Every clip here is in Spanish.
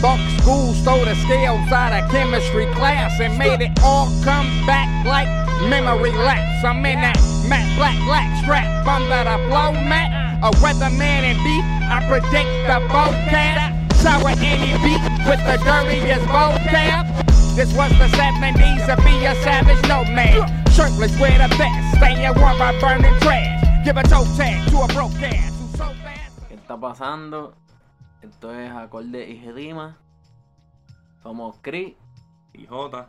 Bunk school stole the scales out of chemistry class and made it all come back like memory lapse. I'm in that matte black black strap under the flow mat. A weatherman in beef, I predict the vocab. Sour any beat with the dirtiest vocab. This was the 70s to be a savage nomad. Shirtless with a vest, staying warm by burning trash. Give a toe tag to a broke ass. ¿Qué está pasando? Esto es acorde y rima. Somos Chris. Y J.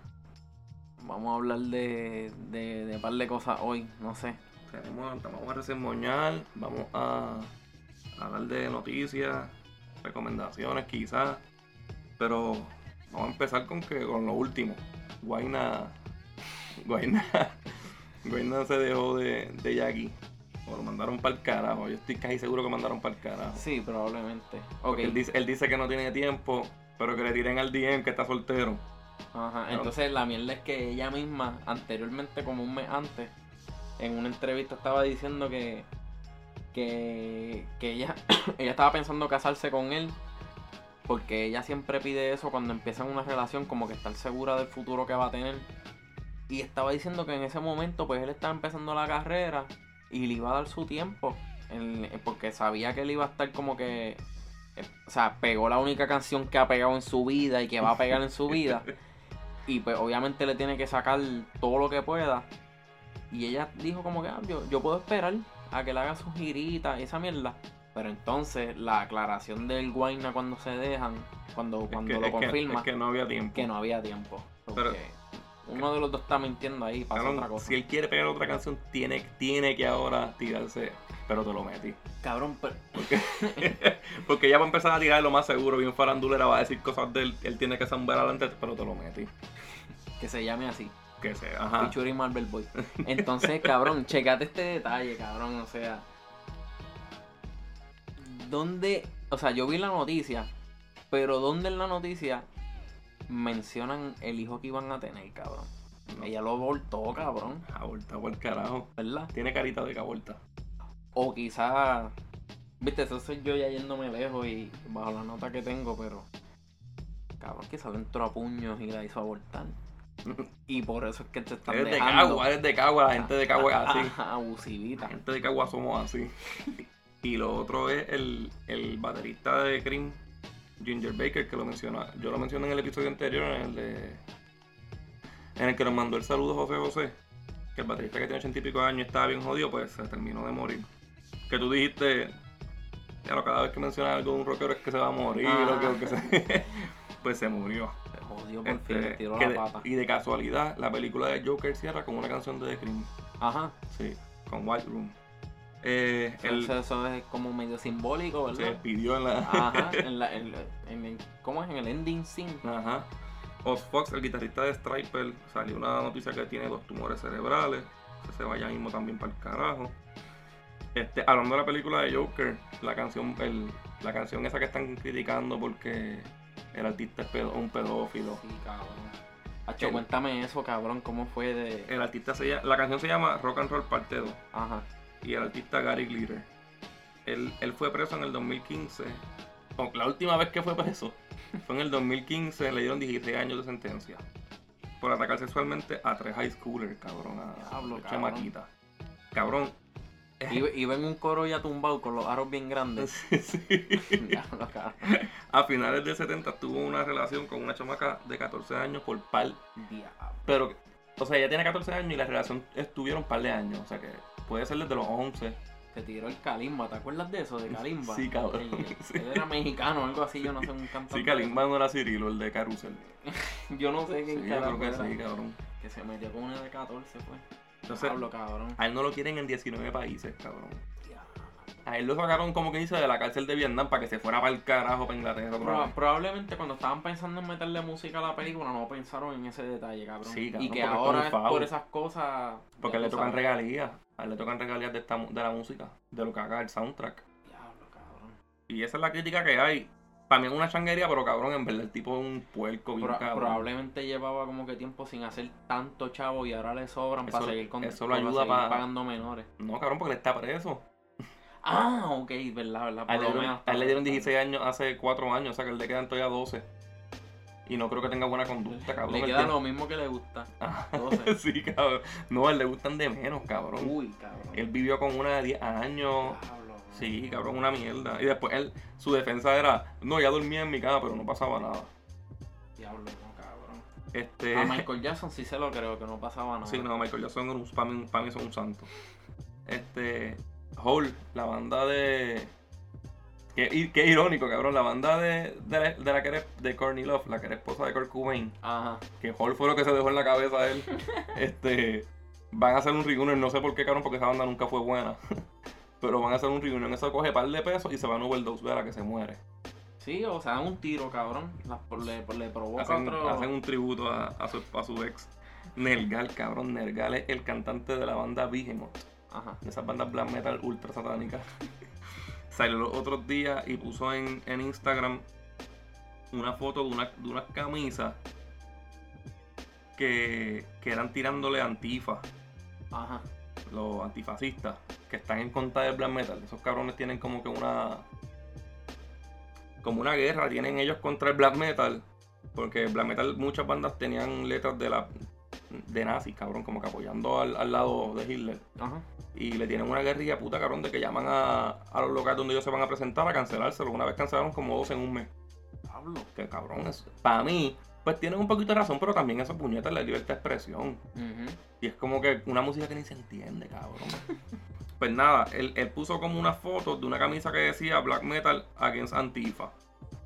Vamos a hablar de, de, de par de cosas hoy, no sé. Tenemos, vamos a resemoñar, vamos a, a hablar de noticias, recomendaciones quizás. Pero vamos a empezar con que con lo último. Guaina. Guaina. Guaina se dejó de, de Jackie. O lo mandaron para el carajo. Yo estoy casi seguro que mandaron para el carajo. Sí, probablemente. Ok. Porque Él, dice, él dice que no tiene tiempo, pero que le tiren al DM que está soltero. Ajá. Pero- Entonces la mierda es que ella misma, anteriormente, como un mes antes, en una entrevista estaba diciendo que que, que ella, ella estaba pensando casarse con él porque ella siempre pide eso cuando empiezan una relación, como que estar segura del futuro que va a tener. Y estaba diciendo que en ese momento, pues él estaba empezando la carrera y le iba a dar su tiempo, en- porque sabía que él iba a estar como que, eh, o sea, pegó la única canción que ha pegado en su vida y que va a pegar en su vida. Y pues obviamente le tiene que sacar todo lo que pueda. Y ella dijo como que ah, yo, yo puedo esperar a que le haga sus giritas y esa mierda. Pero entonces la aclaración del Guayna cuando se dejan, cuando, Es cuando que- lo que- confirma, es que no había tiempo. que no había tiempo. Porque Pero- uno de los dos está mintiendo ahí, pasa Cabrón, otra cosa. si él quiere pegar otra canción, tiene, tiene que ahora tirarse. Pero te lo metí. Cabrón, pero Porque ya va a empezar a tirar lo más seguro, bien farandulera, va a decir cosas de él, él tiene que zambar adelante, pero te lo metí. que se llame así. Que sea, ajá. Featuring Marvel Boy. Entonces, cabrón, checate este detalle, cabrón. O sea, ¿dónde? O sea, yo vi la noticia, pero ¿dónde en la noticia mencionan el hijo que iban a tener, cabrón? Ella lo voltó, cabrón, Aborta por el carajo. ¿verdad? Tiene carita de que aborta. O quizá, viste, eso soy yo ya yéndome lejos y bajo la nota que tengo, pero cabrón, quizá le entró a puños y la hizo abortar. Y por eso es que te están Eres de dejando. Cagua, eres de Cagua, la gente de Cagua es así. Abusivita. La gente de Cagua somos así. Y lo otro es el, el baterista de Cream, Ginger Baker, que lo menciona. Yo lo mencioné en el episodio anterior, en el de. En el que nos mandó el saludo José José. Que el baterista que tiene ochenta y pico años estaba bien jodido, pues se terminó de morir. Que tú dijiste. Ya lo cada vez que mencionas algo de un rockero es que se va a morir o que, o que se. pues se murió. Se jodió por fin, Este, le tiró la de- pata. y de casualidad, la película de Joker cierra con una canción de The Cream. Ajá. Sí, con White Room. Eh, Entonces eso es como medio simbólico, se ¿verdad? despidió en la. Ajá. En la, en, en el- ¿Cómo es? En el ending scene. Ajá. Oz Fox, el guitarrista de Striper, salió una noticia que tiene dos tumores cerebrales. Que se vaya mismo también para el carajo. Este, hablando de la película de Joker, la canción, el, la canción esa que están criticando porque el artista es pedo- un pedófilo. Sí, cabrón. Hacho, El- cuéntame eso, cabrón. ¿Cómo fue de...? El artista se llama, la canción se llama Rock and Roll Parte 2 Ajá. Y el artista Gary Glitter. Él, él fue preso en el 2015. o la última vez que fue preso fue en el 2015. Le dieron 16 años de sentencia por atacar sexualmente a tres high schoolers, cabrón. A chamaquita. Cabrón. Iba, iba en un coro ya tumbado con los aros bien grandes. Sí. Diablo, cabrón. A finales del 70 tuvo una relación con una chamaca de 14 años por par. Diablo. Pero, o sea, ella tiene 14 años y la relación estuvieron par de años. O sea que puede ser desde los 11. Se tiró el Kalimba, ¿te acuerdas de eso? De Kalimba. Sí, cabrón. Él, Sí. él era mexicano, algo así, yo no sé, un cantante. Sí, Kalimba no era Cirilo, el de Carusel. Yo no sé Sí, quién yo creo que era. sí, cabrón. Que se metió con una de 14, fue. Entonces, Diablo, cabrón. a él no lo quieren en 19 países, cabrón. Diablo. A él lo sacaron, como que dice, de la cárcel de Vietnam para que se fuera para el carajo, para Inglaterra. Proba- probablemente cuando estaban pensando en meterle música a la película no pensaron en ese detalle, cabrón. Sí, cabrón, y que ahora por es favor. por esas cosas. Porque le tocan sabes. regalías. A él le tocan regalías de, esta, de la música, de lo que haga el soundtrack. Diablo, cabrón. Y esa es la crítica que hay. Para mí es una changuería, pero cabrón, en verdad el tipo es un puerco bien Pro- cabrón. probablemente llevaba como que tiempo sin hacer tanto chavo y ahora le sobran Eso- para seguir con eso lo para ayuda seguir pa- pagando menores. No, cabrón, porque él está preso. Ah, ok, verdad, verdad. A él, le dieron, menos a él le dieron está- 16 años hace 4 años, o sea que él le quedan todavía 12. Y no creo que tenga buena conducta, cabrón. Le queda lo mismo que le gusta. Ah, 12. sí, cabrón. No, a él le gustan de menos, cabrón. Uy, cabrón. Él vivió con una de 10 años. Diablo. Sí, cabrón, una mierda. Y después él, su defensa era, no, ya dormía en mi cama, pero no pasaba nada. Diablo, no, cabrón. Este. A Michael Jackson sí se lo creo, que no pasaba nada. Sí, no, Michael Jackson para mí, para mí son un santo. Este. Hole, la banda de. Qué, irónico, cabrón. La banda de, de, la, de la que era de Courtney Love, la que era esposa de Kurt Cobain, Ajá. que Hole fue lo que se dejó en la cabeza a él. este. Van a hacer un reunion, no sé por qué, cabrón, porque esa banda nunca fue buena. Pero van a hacer un reunion, eso coge par de pesos y se va a un overdose, ver a que se muere. Sí, o sea, un tiro, cabrón. La- le, le provoca Hacen, otro. hacen un tributo a, a su, a su ex. Nergal, cabrón. Nergal es el cantante de la banda Behemoth. Ajá. esas bandas black metal ultra satánicas. Salió los otros días y puso en, en Instagram una foto de una, de unas camisas que, que eran tirándole Antifa, Ajá. los antifascistas, que están en contra del black metal. Esos cabrones tienen como que una. como una guerra, tienen ellos contra el black metal. Porque el black metal, muchas bandas tenían letras de la de nazis, cabrón, como que apoyando al, al lado de Hitler. Ajá. Y le tienen una guerrilla puta, cabrón, de que llaman a, a los locales donde ellos se van a presentar a cancelárselo. Una vez cancelaron como dos en un mes. Diablo. Que cabrón, es, para mí, pues tienen un poquito de razón, pero también esa puñeta es la libertad de expresión. Y es como que una música que ni se entiende, cabrón. pues nada, él, él puso como una foto de una camisa que decía Black Metal Against Antifa.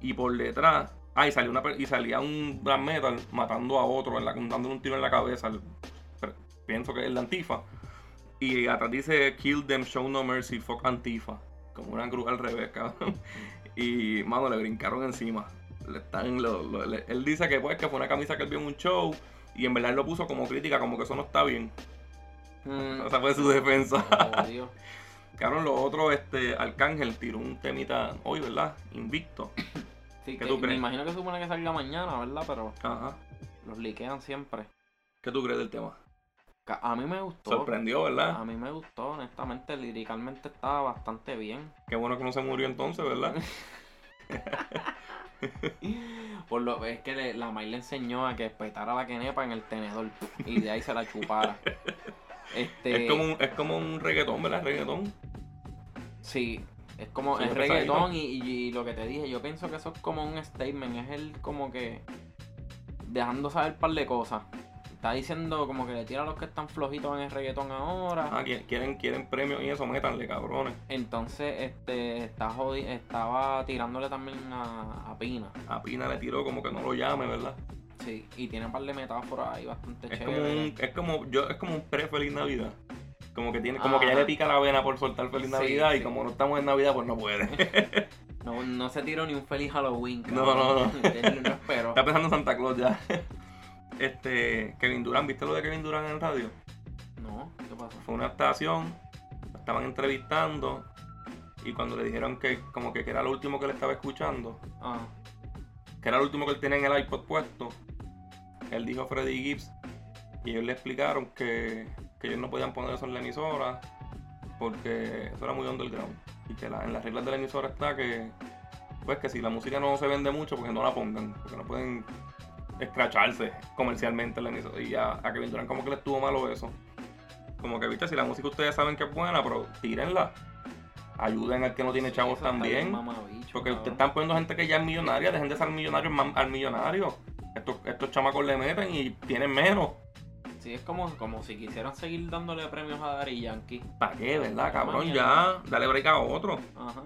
Y por detrás, ah, y, salió una, y salía un Black Metal matando a otro, en la, dándole un tiro en la cabeza. el- pienso que es el de Antifa. Y atrás dice Kill them, show no mercy, fuck Antifa. Como una cruz al revés, cabrón. Y, mano, le brincaron encima. Le están, lo- lo- le- él dice que pues que fue una camisa que él vio en un show. Y en verdad él lo puso como crítica, como que eso no está bien. Mm. Esa fue su defensa. Oh. Cabrón, lo otro, este, Arcángel tiró un temita hoy, ¿verdad? Invicto. Sí, ¿Qué que tú me crees? imagino que supone que salga mañana, ¿verdad? Pero Ajá. los liquean siempre. ¿Qué tú crees del tema? A mí me gustó. Sorprendió, ¿verdad? A mí me gustó, honestamente. Liricalmente estaba bastante bien. Qué bueno que no se murió entonces, ¿verdad? Por lo es que le- la May le enseñó a que petara la quenepa en el tenedor y de ahí se la chupara. Este, Es como un, es como un reggaetón, ¿verdad? Reggaetón. Sí, es como es reggaetón y, y- y lo que te dije, yo pienso que eso es como un statement, es el como que dejando saber un par de cosas. Está diciendo como que le tira a los que están flojitos en el reggaetón ahora. Ah, qui- quieren, quieren premios y eso, métanle, cabrones. Entonces, este, está jodi- estaba tirándole también a, a Pina. A Pina le tiró como que no lo llame, ¿verdad? Sí, y tiene un par de metáforas ahí bastante Es como chéveres. un, es como, yo, es como un pre-Feliz Navidad. Como que tiene, como que ya le pica la vena por soltar Feliz Sí, Navidad y como no estamos en Navidad, pues no puede. No, no se tiró ni un feliz Halloween. No, cabrón. no, no. No esperó. Está pensando en Santa Claus ya. Este, Kevin Durán, ¿viste lo de Kevin Durán en el radio? No, ¿qué pasó? Fue una estación, lo estaban entrevistando y cuando le dijeron que como que, que era lo último que le estaba escuchando, Ah, que era lo último que él tenía en el iPod puesto, él dijo Freddie Gibbs y ellos le explicaron que, que ellos no podían poner eso en la emisora porque eso era muy underground y que la- en las reglas de la emisora está que pues que si la música no se vende mucho porque no la pongan, porque no pueden escracharse comercialmente en la emisora y a, a Kevin Durant como que le estuvo malo eso. Como que viste, si la música ustedes saben que es buena, pero tírenla. Ayuden al que no tiene sí, chavos también. Porque ustedes están poniendo gente que ya es millonaria, dejen de ser millonarios al millonario. Estos, estos chamacos le meten y tienen menos. Sí, es como, como si quisieran seguir dándole premios a Daddy Yankee. ¿Para qué, verdad, cabrón? Ya, dale break a otro. Ajá.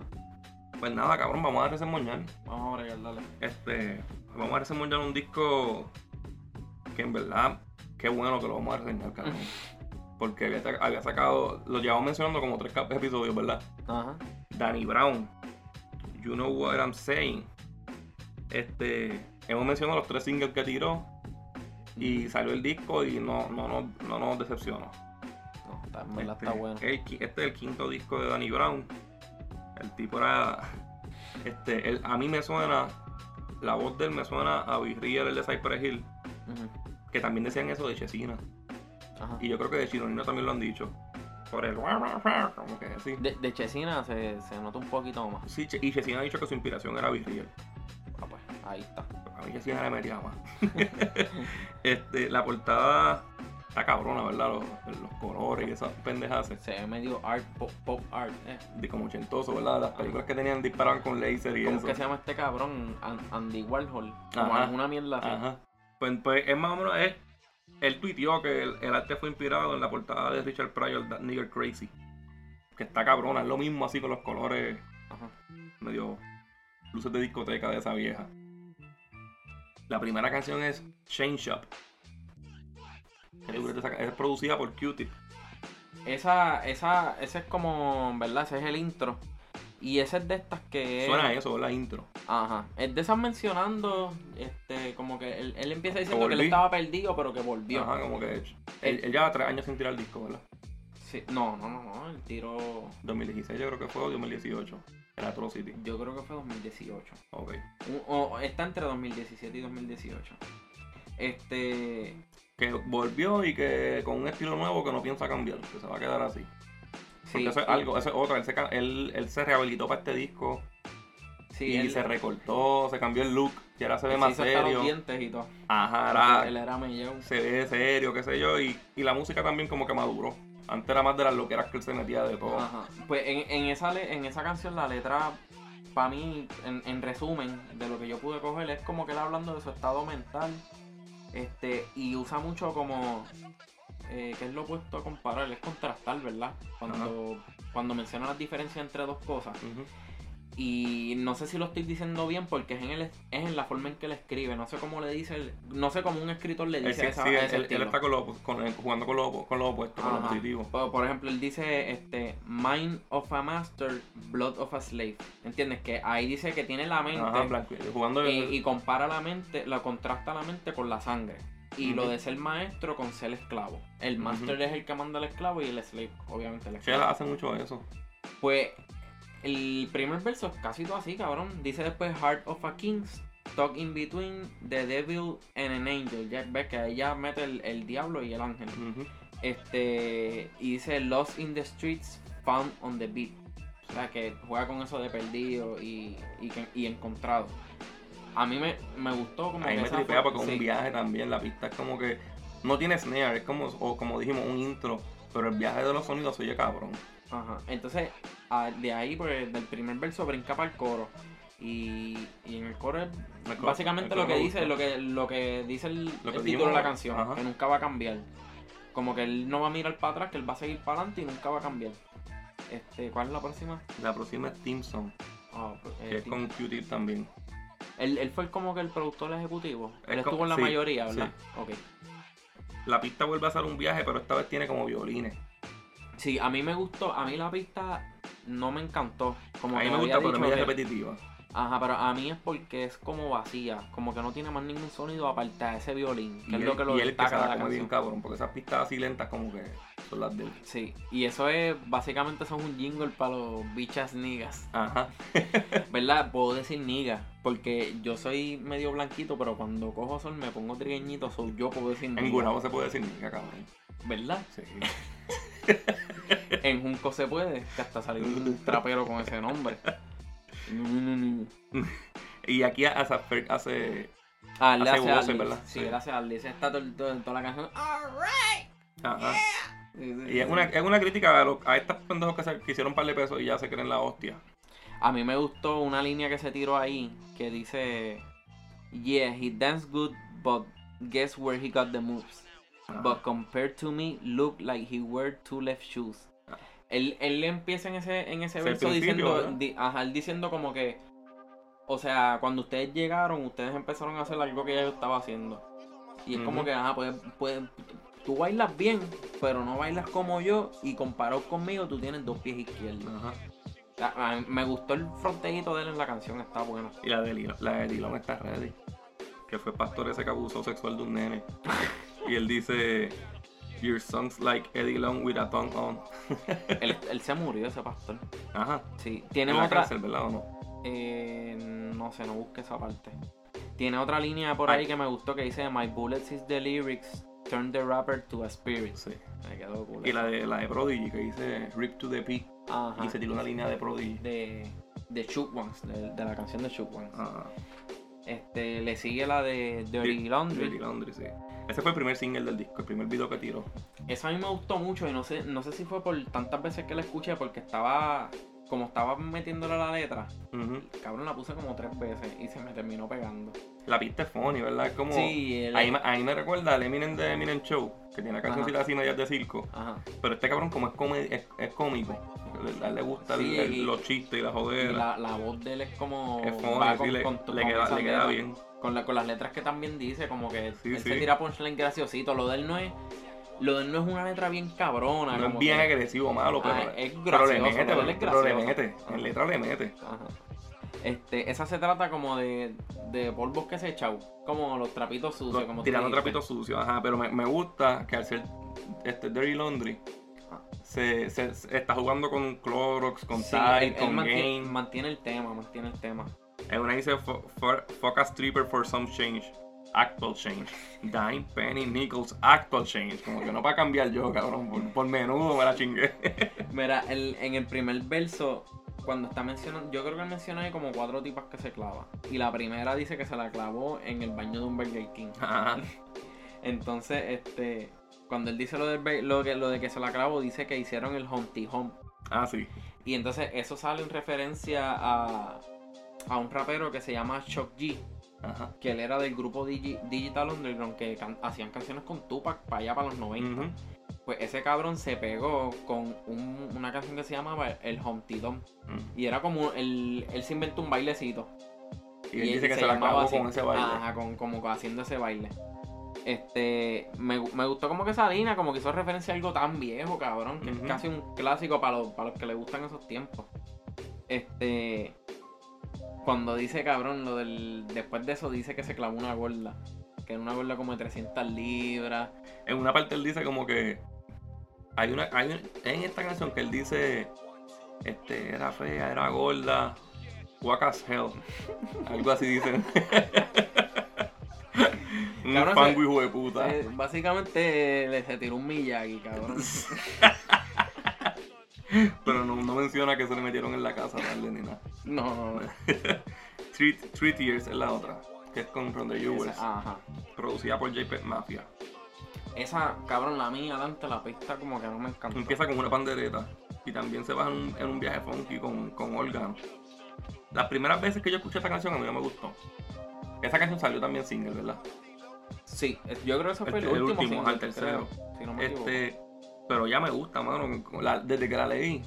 Pues nada, cabrón, vamos a resemoñar. Vamos a bregar, dale. Este, vamos a resemoñar un disco que en verdad, qué bueno que lo vamos a reseñar, cabrón. Porque había, había sacado, lo llevamos mencionando como tres episodios, ¿verdad? Ajá. Danny Brown, You Know What I'm Saying. Este, hemos mencionado los tres singles que tiró y salió el disco y no, no, no, no nos decepcionó. No, está, en verdad Este, está bueno. el este es el quinto disco de Danny Brown. El tipo era. Este, él- a mí me suena. La voz de él me suena a Virreal, el de Cypress Hill. Que también decían eso de Chesina. Ajá. Y yo creo que de Chinonino también lo han dicho. por el como que sí. De, de Chesina se, se nota un poquito más. Sí, y Chesina ha dicho que su inspiración era Virreal. Ah, pues, ahí está. A mí Chesina le metía más. este, la portada está cabrona, ¿verdad? Los, los colores y esas pendejas Se ve medio art, pop, pop art. eh. de como ochentoso, ¿verdad? Las películas que tenían disparaban con laser y ¿Cómo eso. que se llama este cabrón? An- Andy Warhol. Como Ajá. alguna mierda así. Ajá. Pues, pues es más o menos, es, él tuiteó que el, el arte fue inspirado en la portada de Richard Pryor, That Nigger Crazy. Que está cabrona, es lo mismo así con los colores Ajá. medio luces de discoteca de esa vieja. La primera canción es Chain Shop. Es producida por Q-Tip. Esa, esa, ese es como, ¿verdad? Ese es el intro. Y ese es de estas que... Suena eso, la intro. Ajá. Es de esas mencionando, este, como que él, él empieza diciendo que él estaba perdido, pero que volvió. Ajá, como que él, él lleva tres años sin tirar disco, ¿verdad? Sí, no, no, no, no, el tiro 2016 yo creo que fue o 2018. En Atrocity. yo creo que fue 2018. Ok. Un- o está entre 2017 y 2018. Este, Que volvió y que con un estilo nuevo que no piensa cambiar, que se va a quedar así. Porque sí, eso es algo, eso es otra. Él se, él, él se rehabilitó para este disco sí, y él- se recortó, se cambió el look, y ahora se ve más hizo los serio. dientes y todo. Ajá, ahora Él era se ve serio, qué sé yo, y, y la música también como que maduró. Antes era más de las loqueras que él se metía de todo. Ajá. Pues en, en esa le- en esa canción la letra, para mí, en, en resumen, de lo que yo pude coger, es como que él hablando de su estado mental. Este, y usa mucho como eh, que es lo opuesto a comparar, es contrastar, ¿verdad? Cuando, cuando menciona las diferencias entre dos cosas. Y no sé si lo estoy diciendo bien porque es en, el, es en la forma en que él escribe. No sé cómo le dice, el- no sé cómo un escritor le Él, dice sí- esa, sí, él- ese él- él está con lo, con- jugando con lo, con lo opuesto, con lo positivo. Por, por ejemplo, él dice este Mind of a Master, Blood of a Slave. ¿Entiendes? Que ahí dice que tiene la mente Ajá, blanco, jugando y, el- y compara la mente, la contrasta la mente con la sangre. Y lo de ser maestro con ser esclavo. El master es el que manda al esclavo y el slave, obviamente, el esclavo. hace mucho eso. Pues el primer verso es casi todo así, cabrón. Dice después Heart of a King, Stuck in between the devil and an angel. Ya ves que ahí ya mete el, el diablo y el ángel. Este. Y dice Lost in the streets, found on the beat. O sea que juega con eso de perdido y, y, encontrado. A mí me, me gustó como A mí me tripea porque es sí. un viaje también. La pista es como que no tiene snare, es como, o como dijimos, un intro. Pero el viaje de los sonidos se oye cabrón. Ajá. Entonces, a- de ahí, pues, del primer verso brinca para el coro. Y, y en el coro es El coro- básicamente el lo que dice, lo que, lo que dice el, Lo que el título de la canción, ajá. que nunca va a cambiar. Como que él no va a mirar para atrás, que él va a seguir para adelante y nunca va a cambiar. Este, ¿cuál es la próxima? La próxima es Team Song, Ah, pues, eh, que es con Q-Tip también. él, él fue como que el productor ejecutivo. Es Él estuvo en la sí, mayoría, ¿verdad? Ok. La pista vuelve a ser un viaje, pero esta vez tiene como violines. Sí, a mí me gustó, a mí la pista no me encantó. Como a mí me gusta, pero es media que- repetitiva. Ajá, pero a mí es porque es como vacía, como que no tiene más ningún sonido aparte de ese violín, que Y es él, lo que lo y él que de la como bien cabrón, porque esas pistas así lentas como que son las de él. Sí, y eso es, básicamente son un jingle para los bichas niggas, Ajá. ¿verdad? Puedo decir nigga, porque yo soy medio blanquito, pero cuando cojo sol me pongo trigueñito, so yo puedo decir En nigga, Gurabo se puede decir niga, cabrón. ¿verdad? Sí. En Junco se puede, que hasta salió un trapero con ese nombre. Y aquí hace, hace Ah, le Hace voces. ¿verdad? Sí, hace Alice. Está todo, todo- toda la canción. ajá. Sí, Y es una, es una crítica a, a estos pendejos que, se, que hicieron un par de pesos y ya se creen la hostia. A mí me gustó una línea que se tiró ahí que dice Yeah, he danced good, but guess where he got the moves. Ajá. But compared to me, look like he wear two left shoes. Ah. Él, él empieza en ese, en ese verso diciendo, di- ajá, él diciendo como que, o sea, cuando ustedes llegaron, ustedes empezaron a hacer algo que ya yo estaba haciendo. Y es como Ujú. que, ajá, pues, pues tú bailas bien, pero no bailas como yo y comparado conmigo tú tienes dos pies izquierdos. Ajá. A- a- me gustó el fronteíto de él en la canción, está bueno. Y la de, Lilo- la de está ready. Que fue pastor ese que abusó sexual de un nene. y él dice: Your songs like Eddie Long with a tongue on. él, él se murió, ese pastor. Ajá. Sí, tiene otra. cárcel, ¿verdad o no? eh, no sé, no busque esa parte. Tiene otra línea por Ay. ahí que me gustó que dice: My bullets is the lyrics turn the rapper to a spirit. Sí. Me quedó cool. Y la de, la de Prodigy que dice Rip to the P. Ajá. Y se tiró una línea de Prodigy. de, de Shook Ones, de, de la canción de Shook Ones. Ah, Este, le sigue la de Dirty Laundry. Dirty Laundry, sí. Ese fue el primer single del disco, el primer video que tiró. Esa a mí me gustó mucho y no sé, no sé si fue por tantas veces que la escuché porque estaba, como estaba metiéndole la letra, cabrón la puse como tres veces y se me terminó pegando. La pista es funny, ¿verdad? Es como... Sí, el- Ahí, me- ahí me recuerda al Eminem de Eminem Show, que tiene cancioncitas así medias de circo. Ajá. Pero este cabrón como es, come- es, es cómico, a él le gusta el- Sí, el- y- los chistes y la Y jodera. la, la voz de él es como es funny, con- le, con- le queda, le bien. Con, la- con las letras que también dice, como que Sí, él sí. se tira punchline graciosito. Lo de él no es, lo de él no es una letra bien cabrona. No es bien que- agresivo, malo, pero, Ah, es pero gracioso, le mete, pero, es pero le gracioso. mete, en letra le mete. Ajá. Este, esa se trata como de, de polvos que se echan, como los trapitos sucios, como tirando trapitos sucios, ajá, pero me, me gusta que al ser este Dirty Laundry se, se- se está jugando con Clorox, con Sí, Tide, él, él con mantiene, Game. mantiene el tema, mantiene el tema. En una dice "Fu- for- fuck a stripper for some change. Actual change. Dime, penny, nickels, actual change. Como que no para cambiar yo, cabrón. Por, por menudo me la chingué. Mira, el- en el primer verso, cuando está mencionando, yo creo que él menciona como cuatro tipas que se clava. Y la primera dice que se la clavó en el baño de un Burger King. Ajá. Entonces, este, cuando él dice lo, del, lo, que, lo de que se la clavó, dice que hicieron el Humpty Hump. Ah, sí. Y entonces eso sale en referencia a, a un rapero que se llama Shock G. Ajá. que él era del grupo Digi- Digital Underground que can- hacían canciones con Tupac para allá para los 90. Ujú. Pues ese cabrón se pegó con un- una canción que se llamaba El Humpty. Ujú. Y era como, él, él se inventó un bailecito. Y él dice que se, la llamaba clavó así. con ese baile. Ajá, con, como haciendo ese baile. Este, me, me gustó como que esa línea, como que hizo referencia a algo tan viejo, cabrón, que es casi un clásico para los, para los que le gustan esos tiempos. Este, cuando dice, cabrón, lo del, después de eso dice que se clavó una gorda, que era una gorda como de 300 libras. En una parte él dice como que hay una, hay un- en esta canción que él dice este era fea, era gorda, walk as hell. Algo así dice. un Cabrón, se- hijo de puta. Básicamente le se tiró un Miyagi, cabrón. Pero no, no menciona que se le metieron en la casa a darle ni nada. No, no, no. Three, Three Tears es la otra, que es con Ron the Jewels, ajá. producida por JP Mafia. Esa, cabrón, la mía adelante, la pista como que no me encantó. Empieza con una pandereta y también se va en un, en un viaje funky con, con órgano. Las primeras veces que yo escuché esta canción a mí no me gustó. Esa canción salió también single, ¿verdad? Sí, yo creo que ese fue el, Este, el último, último, single, al tercero. creo, si no me equivoco. Pero ya me gusta, mano. La- desde que la leí,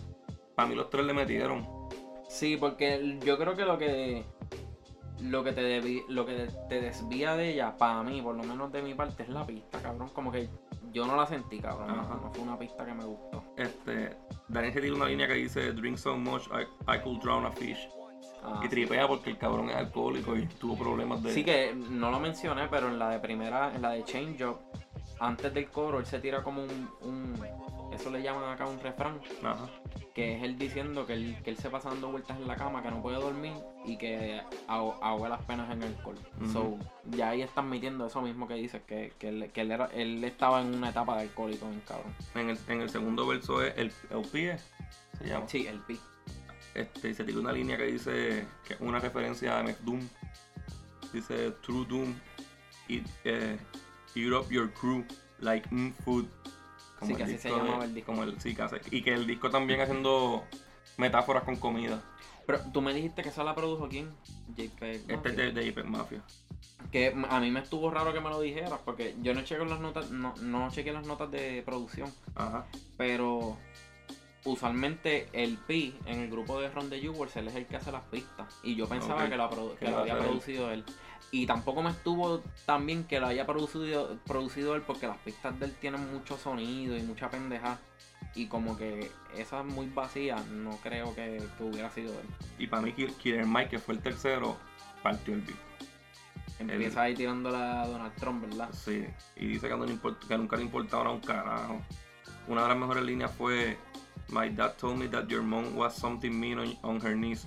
para mí los tres le metieron. Sí, porque yo creo que lo que lo que te debi- lo que te desvía de ella, para mí, por lo menos de mi parte, es la pista, cabrón. Como que yo no la sentí, cabrón. No, Ajá. no fue una pista que me gustó. Este, Daniel se tiene una línea que dice Drink so much I, I could drown a fish. Ah, Y tripea porque el cabrón es alcohólico y tuvo problemas de. Sí que no lo mencioné, pero en la de primera, en la de Change Up, antes del coro, él se tira como un, un- eso le llaman acá un refrán, Ajá. que es él diciendo que él, que él se pasa dando vueltas en la cama, que no puede dormir y que aho- ahoga las penas en alcohol. Ujú. So, ya ahí están admitiendo eso mismo que dices, que, que, él, que él, era, él estaba en una etapa de alcohólico en cabrón. En el, en el segundo verso es el, el pie, se llama. Sí, el pi. Este, y se tira una línea que dice que una referencia a McDoom. Dice True Doom. Eh, eat up your crew like mm, food. Sí, que así se de- llamaba el disco. Como el, sí, que hace- y que el disco también haciendo metáforas con comida. Pero tú me dijiste que esa la produjo quién? JP Este es de, de JPEG Mafia. Que a mí me estuvo raro que me lo dijeras, porque yo no chequeo las notas, no, no chequeé las notas de producción, Ajá. pero usualmente el Pi en el grupo de Ron de Jewels, él es el que hace las pistas. Y yo pensaba que, la que lo había él. producido él. Y tampoco me estuvo tan bien que lo haya producido, producido él, porque las pistas de él tienen mucho sonido y mucha pendeja. Y como que esa muy vacía, no creo que, que hubiera sido él. Y para mí, Kill- Killer Mike, que fue el tercero, partió el beat. Empieza ahí tirándola a Donald Trump, ¿verdad? Sí, y dice que, no le import- que nunca le importaba un carajo. Una de las mejores líneas fue My dad told me that your mom was something mean on, on her knees,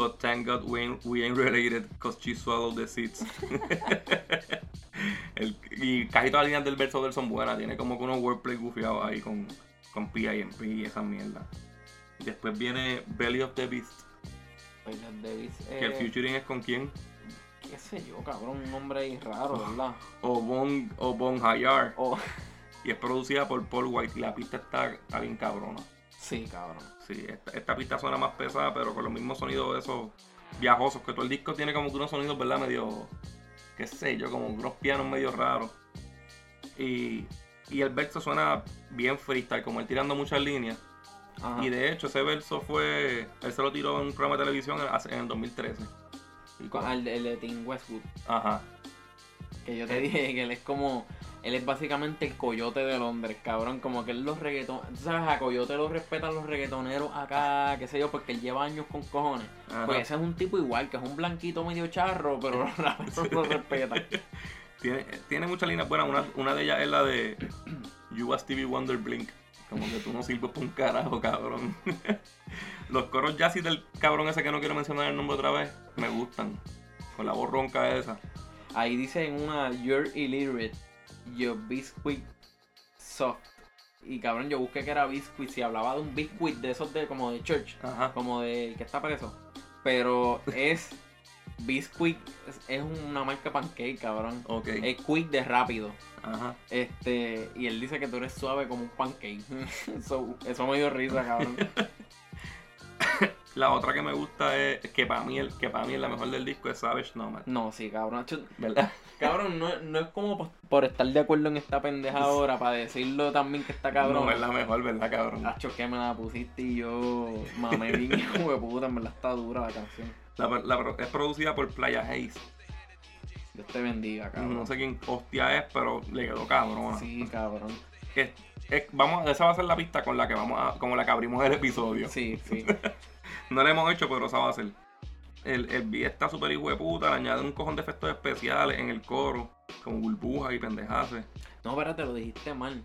But thank God we ain't, we ain't related cause she swallowed the seeds. El- y casi todas las líneas del verso de él son buenas. Tiene como que unos wordplay gufiados ahí con, con PIMP y esa mierda. Después viene Belly of the Beast. Bailar Davis. Que el eh, featuring es con quién? qué sé yo, cabrón, un nombre ahí raro, ¿verdad? O Bon, o bon Hayar. Oh, Y es producida por Paul White. Y la pista está, está bien cabrona. Sí, cabrón. Sí, esta, esta pista suena más pesada, pero con los mismos sonidos esos viajosos. Que todo el disco tiene como que unos sonidos, ¿verdad? Medio, qué sé yo, como unos pianos medio raros. Y, y el verso suena bien freestyle, como él tirando muchas líneas. Ajá. Y de hecho, ese verso fue. Él se lo tiró en un programa de televisión en, en el 2013. Y Con- con- el, el de Tim Westwood. Ajá. Que yo te dije que él es como. Él es básicamente el coyote de Londres, cabrón. Como que él los reggaetoneros. Tú sabes, a Coyote lo respetan los reggaetoneros acá, qué sé yo, porque él lleva años con cojones. Ajá. Pues ese es un tipo igual, que es un blanquito medio charro, pero los raperos lo respetan. Tiene, tiene muchas líneas buenas. Una, una de ellas es la de You a Stevie Wonder Blink. Como que tú no sirves para un carajo, cabrón. Los coros jazzy del cabrón ese que no quiero mencionar el nombre otra vez, me gustan. Con la voz ronca esa. Ahí dice en una You're illiterate, your biscuit soft. Y cabrón, yo busqué que era biscuit, si hablaba de un biscuit de esos de como de church, Ajá. como de que está preso. Pero es biscuit, es, es una marca pancake, cabrón. Ok. Es quick de rápido. Ajá. Este, y él dice que tú eres suave como un pancake. So, eso me dio risa, cabrón. La otra que me gusta es que para mí, el, que para mí es la mejor del disco es Savage Nomad. No, sí, cabrón. ¿Verdad? Cabrón, no, no es como por, por estar de acuerdo en esta pendeja ahora, para decirlo también que está cabrón. No es la mejor, ¿verdad, cabrón? Hacho, que me la pusiste y yo mamé bien, hijo de puta, en verdad está dura la canción. La, la- es producida por Playa Haze. Dios te bendiga, cabrón. No sé quién hostia es, pero le quedó cabrona. Sí, cabrón. Es- es- vamos, esa va a ser la pista con la que vamos a, como la que abrimos el episodio. Sí, sí. No la hemos hecho, pero esa va a ser. El, el beat está súper hijo de puta, le añaden un cojón de efectos especiales en el coro, como burbujas y pendejaces. No, espérate, lo dijiste mal.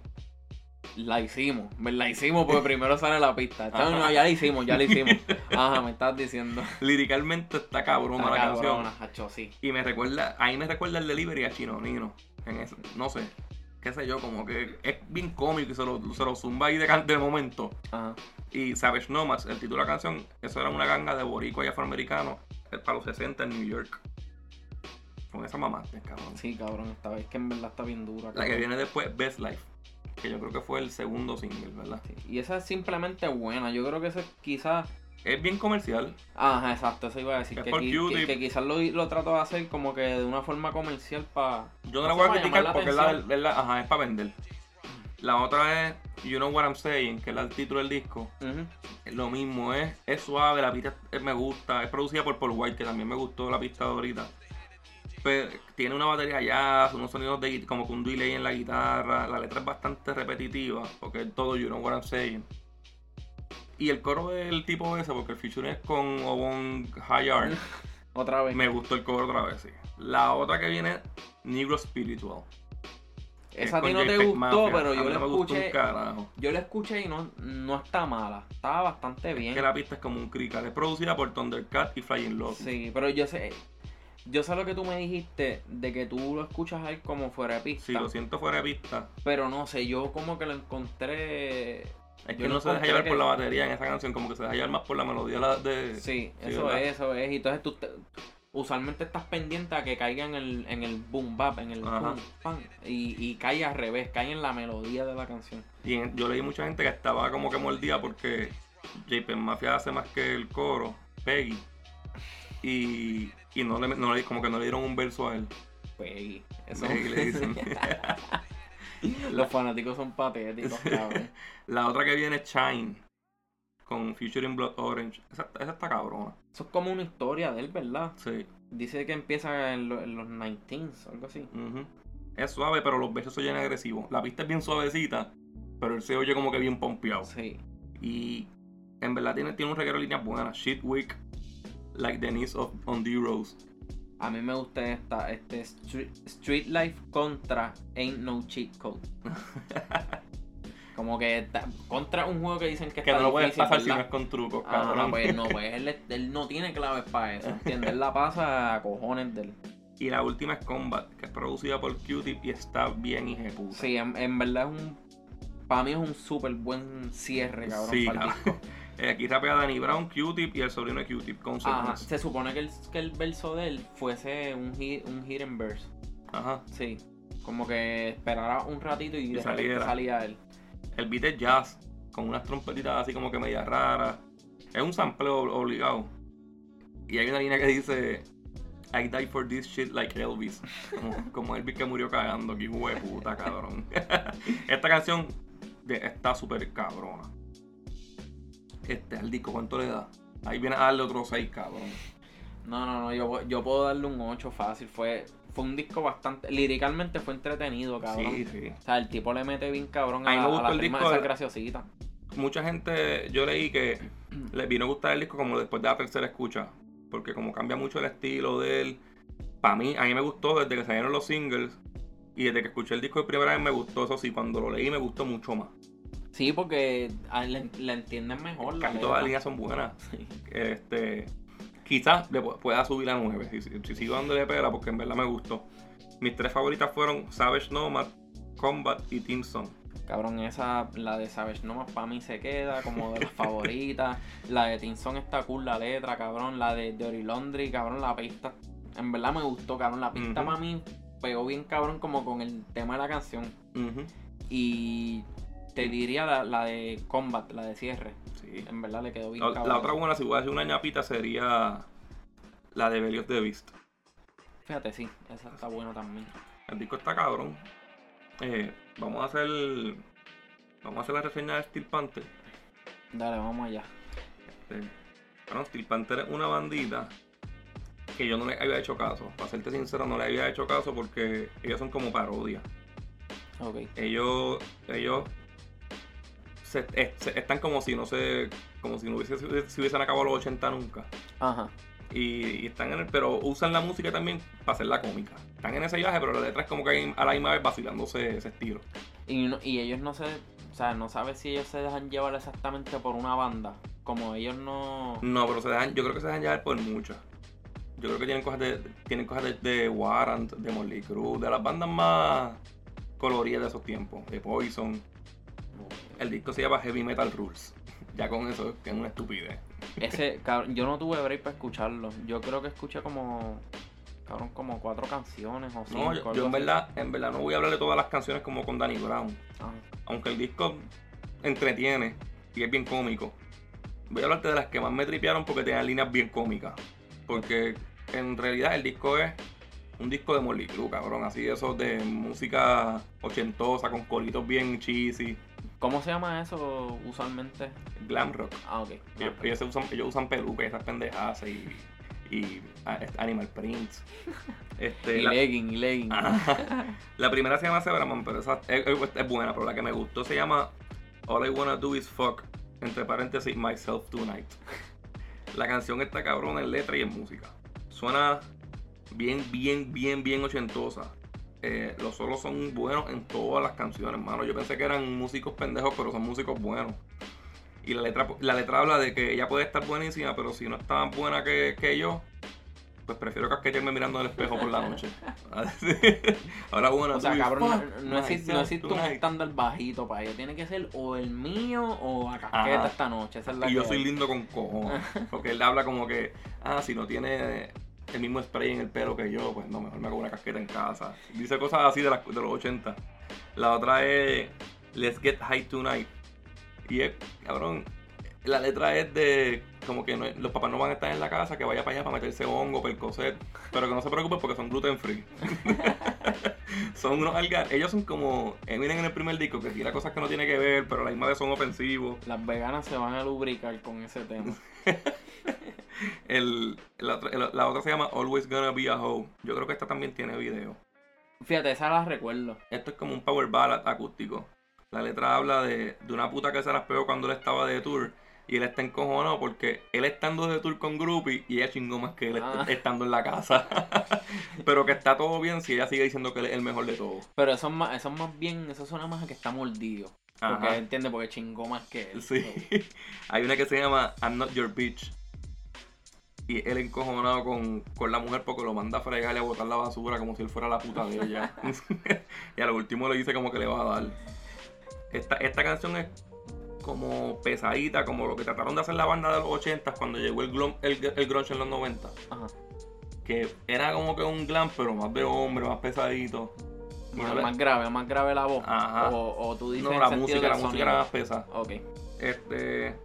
La hicimos, la hicimos porque primero sale la pista. No, ya la hicimos, ya la hicimos. Ajá, me estás diciendo. Líricamente está cabrona Está la cabrona, canción. hacho, sí. Y me recuerda, ahí me recuerda el delivery a Chino Nino. En eso, no sé, qué sé yo, como que es bien cómico y se lo, se lo zumba ahí de, de momento. Ajá. Y Savage Nomads, el título de la canción, eso era una ganga de boricua y afroamericanos eh, para los 60 en New York. Con esa mamaste, cabrón. Sí, cabrón, esta vez que en verdad está bien dura. La que viene después, Best Life. Que yo creo que fue el segundo single, ¿verdad? Sí, Y esa es simplemente buena. Yo creo que esa es quizás. Es bien comercial. Ajá, exacto, eso iba a decir. Es Que, por qui- que- que quizás lo, lo trato de hacer como que de una forma comercial para. Yo no la voy a criticar porque es la, es la- ajá, es para vender. La otra es You Know What I'm Saying, que es el título del disco. Lo mismo, es, es suave, la pista es- me gusta. Es producida por Paul White, que también me gustó la pista de ahorita. Pero tiene una batería jazz, unos sonidos de como que un delay en la guitarra. La letra es bastante repetitiva, porque es todo You Know What I'm Saying. Y el coro del tipo ese, porque el feature es con Obon Hayard. Otra vez. me gustó el coro otra vez, sí. La otra que viene, Negro Spiritual. Esa a es ti no te gustó, Mafia. pero A yo la escuché. Yo la escuché y no, no está mala. Estaba bastante bien. Que la pista es como un crical. Es producida por Thundercat y Flying Lotus. Sí, pero yo sé. Yo sé lo que tú me dijiste de que tú lo escuchas ahí como fuera de pista. Si lo siento fuera de pista. Pero no sé, yo como que lo encontré. Es que no se deja llevar que- por la batería en esa canción, como que se deja llevar más por la melodía de. Sí, Sí, eso ¿verdad? es, eso es. Y entonces tú te- usualmente estás pendiente a que caiga en el, en el boom bap, en el boom, pam, y, y cae al revés, cae en la melodía de la canción. Y en- yo leí mucha gente que estaba como que mordida porque JP Mafia hace más que el coro, Peggy. Y, y no, le, no le- como que no le dieron un verso a él. Peggy. Eso. Peggy le dicen. Los fanáticos son patéticos, cabrón. La otra que viene es Shine. Con Featuring Blood Orange. Esa, esa está cabrona. Eso es como una historia de él, ¿verdad? Sí. Dice que empieza en, lo- en los 19s, algo así. Ujú. Es suave, pero los versos se oyen agresivos. La pista es bien suavecita, pero él se oye como que bien pompeado. Sí. Y en verdad tiene, tiene un reguero de líneas buenas. Shit Week, Like the Knees of on the Rose. A mí me gusta esta, este Street, Street Life contra Ain't No Cheat Code. Como que contra un juego que dicen que, Que está no lo puedes difícil, pasar si no ¿verdad? es con trucos, Ajá, cabrón. pues no, pues él, él no tiene claves para eso, ¿entiendes? Él la pasa a cojones del... Y la última es Combat, que es producida por Q-Tip y está bien hijeputa. Sí, en, en verdad es un... Para mí es un súper buen cierre, cabrón, Sí, para el disco. Eh, aquí rapea Danny Brown, Q-Tip y el sobrino de Q-Tip, Consequence. se supone que el, que el verso de él fuese un, hit, un hidden verse. Ajá. Sí, como que esperara un ratito y, saliera. salía él. El beat es jazz, con unas trompetitas así como que media raras. Es un sampleo obligado. Y hay una línea que dice I die for this shit like Elvis. Como, como Elvis que murió cagando, que hijo de puta, cabrón. Esta canción de- está súper cabrona. Este, al disco, ¿cuánto le da? Ahí viene a darle otro 6, cabrón. No, no, no, yo, yo puedo darle un 8 fácil. Fue, fue un disco bastante. Líricamente fue entretenido, cabrón. Sí, sí. O sea, el tipo le mete bien cabrón A a, mí me a gustó la el disco de- graciosita. Mucha gente, yo leí que les vino a gustar el disco como después de la tercera escucha. Porque como cambia mucho el estilo de él. Para mí, a mí me gustó desde que salieron los singles. Y desde que escuché el disco de primera vez me gustó. Eso sí, cuando lo leí me gustó mucho más. Sí, porque a él le, le entienden mejor. La Casi todas las líneas son buenas. Sí. Este, quizás le pu- pueda subir a 9 si, si- si sigo dándole pela porque en verdad me gustó. Mis tres favoritas fueron Savage Nomad, Combat y Team Song. Cabrón, esa, la de Savage Nomad para mí se queda como de las favoritas. La de Tinson está cool, la letra, cabrón. La de Dirty Laundry, cabrón, la pista. En verdad me gustó, cabrón. La pista Ujú. para mí pegó bien, cabrón, como con el tema de la canción. Y te diría la, la de Combat, la de cierre. Sí. En verdad le quedó bien, La, cabrón. la otra buena, si voy a decir una ñapita, sería la de Belios de Beast. Fíjate, sí, esa está buena también. El disco está cabrón. Eh, vamos a hacer. Vamos a hacer la reseña de Steel Panther. Dale, vamos allá. Este, bueno, Steel Panther es una bandita que yo no le había hecho caso. Para serte sincero, no le había hecho caso porque ellos son como parodias. Ok. Ellos. Ellos. Se- se- están como si no se. Como si no hubiese, si hubiesen acabado los 80 nunca. Ajá. Y, y están en el, pero usan la música también para hacer la cómica. Están en ese viaje, pero la letra es como que hay a la misma vez vacilándose ese estilo. Y, no- y ellos no se. O sea, no sabes si ellos se dejan llevar exactamente por una banda. Como ellos no. No, pero se dejan, yo creo que se dejan llevar por muchas. Yo creo que tienen cosas de, tienen cosas de, de Warrant, de Molly Cruz, de las bandas más coloridas de esos tiempos, de Poison. El disco se llama Heavy Metal Rules. Ya con eso es una estupidez. Ese, cabrón, yo no tuve break para escucharlo. Yo creo que escuché como. Cabrón, como cuatro canciones o cinco. No, yo, en verdad, en verdad no voy a hablar de todas las canciones como con Danny Brown. Ajá. aunque el disco entretiene y es bien cómico, voy a hablarte de las que más me tripearon porque tenían líneas bien cómicas. Porque en realidad el disco es un disco de Molly Crew, cabrón. Así esos de música ochentosa, con coritos bien cheesy, ¿Cómo se llama eso usualmente? glam rock. Ah, ok. Ellos, ellos se usan, ellos usan pelucas esas pendejadas y, y ah, Animal Prints. Este, Y la- legging, y legging. La primera se llama Zebraman, pero esa es, es- es buena, pero la que me gustó se llama All I Wanna Do Is Fuck, entre paréntesis, Myself Tonight. La canción está cabrona en letra y en música. Suena bien, bien, bien, bien ochentosa. Eh, los solos son buenos en todas las canciones, mano. Yo pensé que eran músicos pendejos, pero son músicos buenos. Y la letra, la letra habla de que ella puede estar buenísima, pero si no está más buena que, que yo, pues prefiero casquetearme mirando en el espejo por la noche. Ahora bueno, O sea, cabrón, no, no existe, no existe un estándar bajito para ello. Tiene que ser o el mío o a casqueta Ajá. esta noche. Esa es la Y yo soy lindo con cojones. Porque él habla como que, ah, si no tiene el mismo spray en el pelo que yo, pues no, mejor me hago una casqueta en casa. Dice cosas así de, las- de los 80. La otra es Let's Get High Tonight. Y es, cabrón, la letra es de como que no- los papás no van a estar en la casa, que vaya para allá para meterse hongo, percocet. Pero que no se preocupe porque son gluten free. son unos algar. Ellos son como Eminem en el primer disco, que tira cosas que no tiene que ver, pero a la misma vez son ofensivos. Las veganas se van a lubricar con ese tema. El, la, otra- el- la otra se llama Always Gonna Be a Hoe. Yo creo que esta también tiene video. Fíjate, esa la recuerdo. Esto es como un power ballad acústico. La letra habla de, de una puta que se las pegó cuando él estaba de tour. Y él está encojonado porque él estando de tour con Groupie y ella chingó más que él est- Ah. estando en la casa. Pero que está todo bien si ella sigue diciendo que él es el mejor de todos. Pero eso es más, eso es más bien, eso suena más a que está mordido. Porque Ajá. entiende, porque chingó más que él. Sí. Hay una que se llama I'm Not Your Bitch. Y él encojonado con, con la mujer porque lo manda a fregar y a botar la basura como si él fuera la puta de ella. y a lo último le dice como que le va a dar. Esta, esta canción es como pesadita, como lo que trataron de hacer la banda de los 80 cuando llegó el, glom- el, el grunge en los 90. Ajá. Que era como que un glam, pero más de hombre, más pesadito. Y Más, no le- más grave, más grave la voz. Ajá. O, o tú dices no, la música, la música era más pesada. Ok. Este.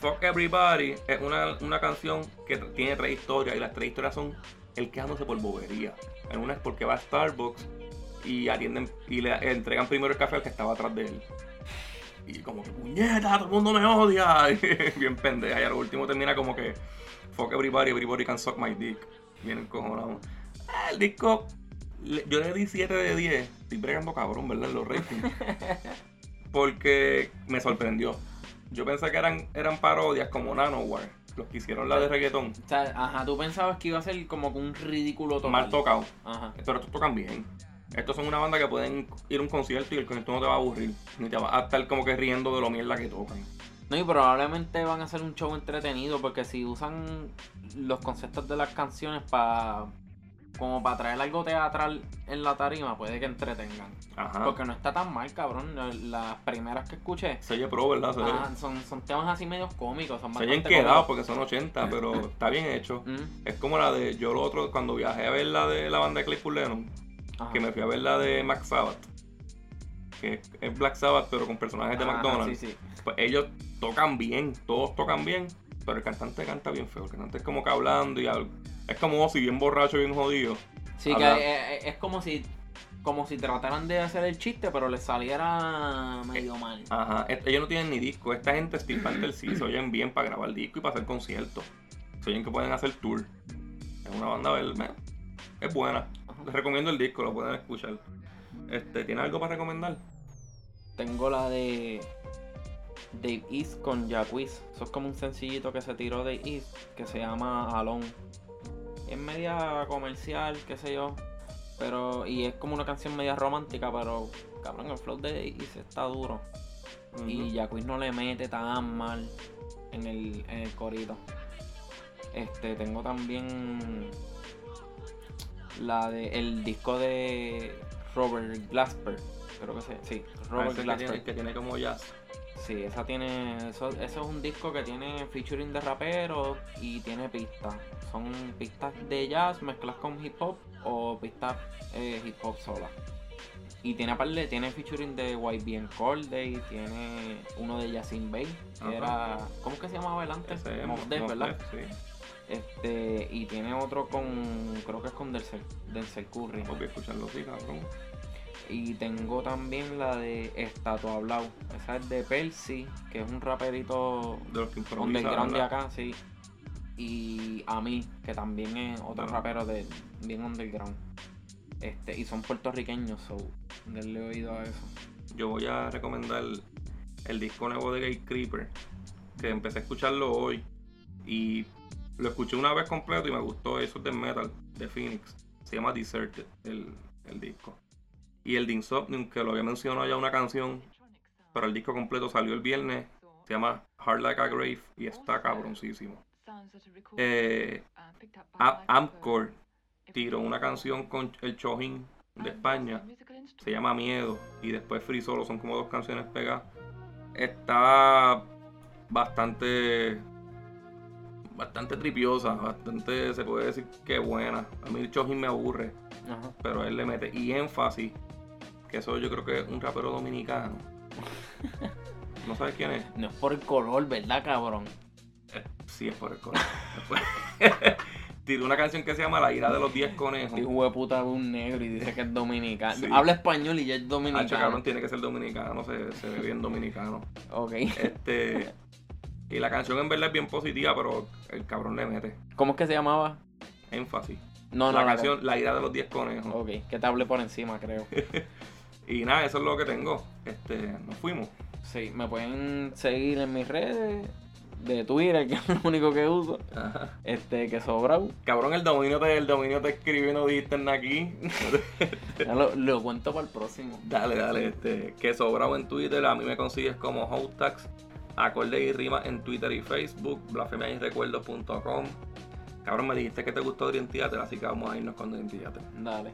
Fuck Everybody es una, una canción que tiene tres historias y las tres historias son el quejándose por bobería. En una es porque va a Starbucks y atienden y le entregan primero el café al que estaba atrás de él. Y como que puñeta, todo el mundo me odia. Bien pendeja. Y al último termina como que Fuck Everybody, Everybody can suck my dick. Bien encojonado. El disco, yo le di 7 de 10. Estoy bregando cabrón, ¿verdad? En los ratings porque me sorprendió. Yo pensé que eran, eran parodias como Nanowar, los que hicieron la de reggaetón, O sea, ajá, tú pensabas que iba a ser como que un ridículo total. mal tocado. Ajá. Pero estos tocan bien. Estos son una banda que pueden ir a un concierto y el concierto no te va a aburrir, ni te va a estar como que riendo de lo mierda que tocan. No, y probablemente van a hacer un show entretenido porque si usan los conceptos de las canciones para como para traer algo teatral en la tarima, puede que entretengan. Ajá. Porque no está tan mal, cabrón. Las primeras que escuché Se oye pro, ¿verdad? Se, son, son temas así medios cómicos. Son se cómicos. porque son 80, pero está bien hecho. Mm, Es como la de, yo lo otro, cuando viajé a ver la de la banda de Claypool Lennon, ajá. que me fui a ver la de Max Sabbath, que es Black Sabbath pero con personajes de Ajá, McDonald's. Sí, sí. pues ellos tocan bien, todos tocan bien, pero el cantante canta bien feo. El cantante es como que hablando y algo. Es como Ozzy, bien borracho, bien jodido. Sí, que Habla- es, es- es como si como si trataran de hacer el chiste, pero les saliera medio mal. Ajá, ellos no tienen ni disco. Esta gente, Steel Panther, sí se oyen bien para grabar disco y para hacer conciertos. Se oyen que pueden hacer tour. Es una banda, meh, es buena. Les recomiendo el disco, lo pueden escuchar. Este, ¿Tiene algo para recomendar? Tengo la de Dave East con Jacquees. Eso es como un sencillito que se tiró Dave East que se llama Alone. Es media comercial, qué sé yo. Pero, y es como una canción media romántica, pero cabrón, el flow de Dave East está duro. Y. Jacquees no le mete tan mal en el, en el corito. Este, tengo también la de el disco de Robert Glasper. Creo que sí, sí, Ah, Robert ese que Glasper. tiene, que tiene como jazz. Sí, esa tiene. Eso, eso es un disco que tiene featuring de raperos y tiene pistas. Son pistas de jazz mezcladas con hip hop o pistas eh, hip hop sola. Y tiene aparte, tiene featuring de YBN Corday, tiene uno de Yasin Bey, que Ajá. era. ¿Cómo que se llamaba el antes? Ese Mos ¿verdad? Def, Sí. Este, y tiene otro con. creo que es con Denzel, Denzel Curry. Voy a escucharlo, sí, cabrón. Y tengo también la de Estatua Blau. Esa es de Percy, que es un raperito De los que underground de acá, sí. Y a mí, que también es otro Bueno. rapero de bien underground. Este, y son puertorriqueños, so denle oído a eso. Yo voy a recomendar el disco nuevo de Gate Creeper, que empecé a escucharlo hoy y lo escuché una vez completo y me gustó eso es de metal de Phoenix. Se llama Deserted el, el disco. Y el de Insomnium, que lo había mencionado ya una canción, pero el disco completo salió el viernes, se llama Hard Like a Grave y está cabroncísimo. Eh, Amcor tiró una canción con el Chojín de España se llama Miedo y después Free Solo son como dos canciones pegadas. Está bastante bastante tripiosa, bastante se puede decir que buena. A mí el Chojin me aburre, Ajá. pero él le mete y énfasis, que eso yo creo que es un rapero dominicano. ¿No sabes quién es? No es por el color, ¿verdad, cabrón? Eh, Sí, es por el color. Tiró una canción que se llama La ira de los 10 conejos. Hijo de puta un negro y dice que es dominicano. Sí. Habla español y ya es dominicano. cabrón, tiene que ser dominicano, se, se ve bien dominicano. Ok. Este. Y la canción en verdad es bien positiva, pero el cabrón le mete ¿Cómo es que se llamaba? énfasis. No, no, la canción La ira de los 10 conejos. Ok, que te hablé por encima, creo. Y nada, eso es lo que tengo. Este, nos fuimos. Sí, me pueden seguir en mis redes. de Twitter, que es lo único que uso. Ajá. Este, que sobrado. Cabrón, el dominio te, el dominio te escribió y no dijiste nada aquí. Ya lo, lo cuento para el próximo. dale, dale, este, que sobrado en Twitter, a mí me consigues como Hotax, acorde y rima en Twitter y Facebook, blasfemiaisrecuerdos.com. Cabrón, me dijiste que te gustó Theater, así que vamos a irnos con Theater. Dale.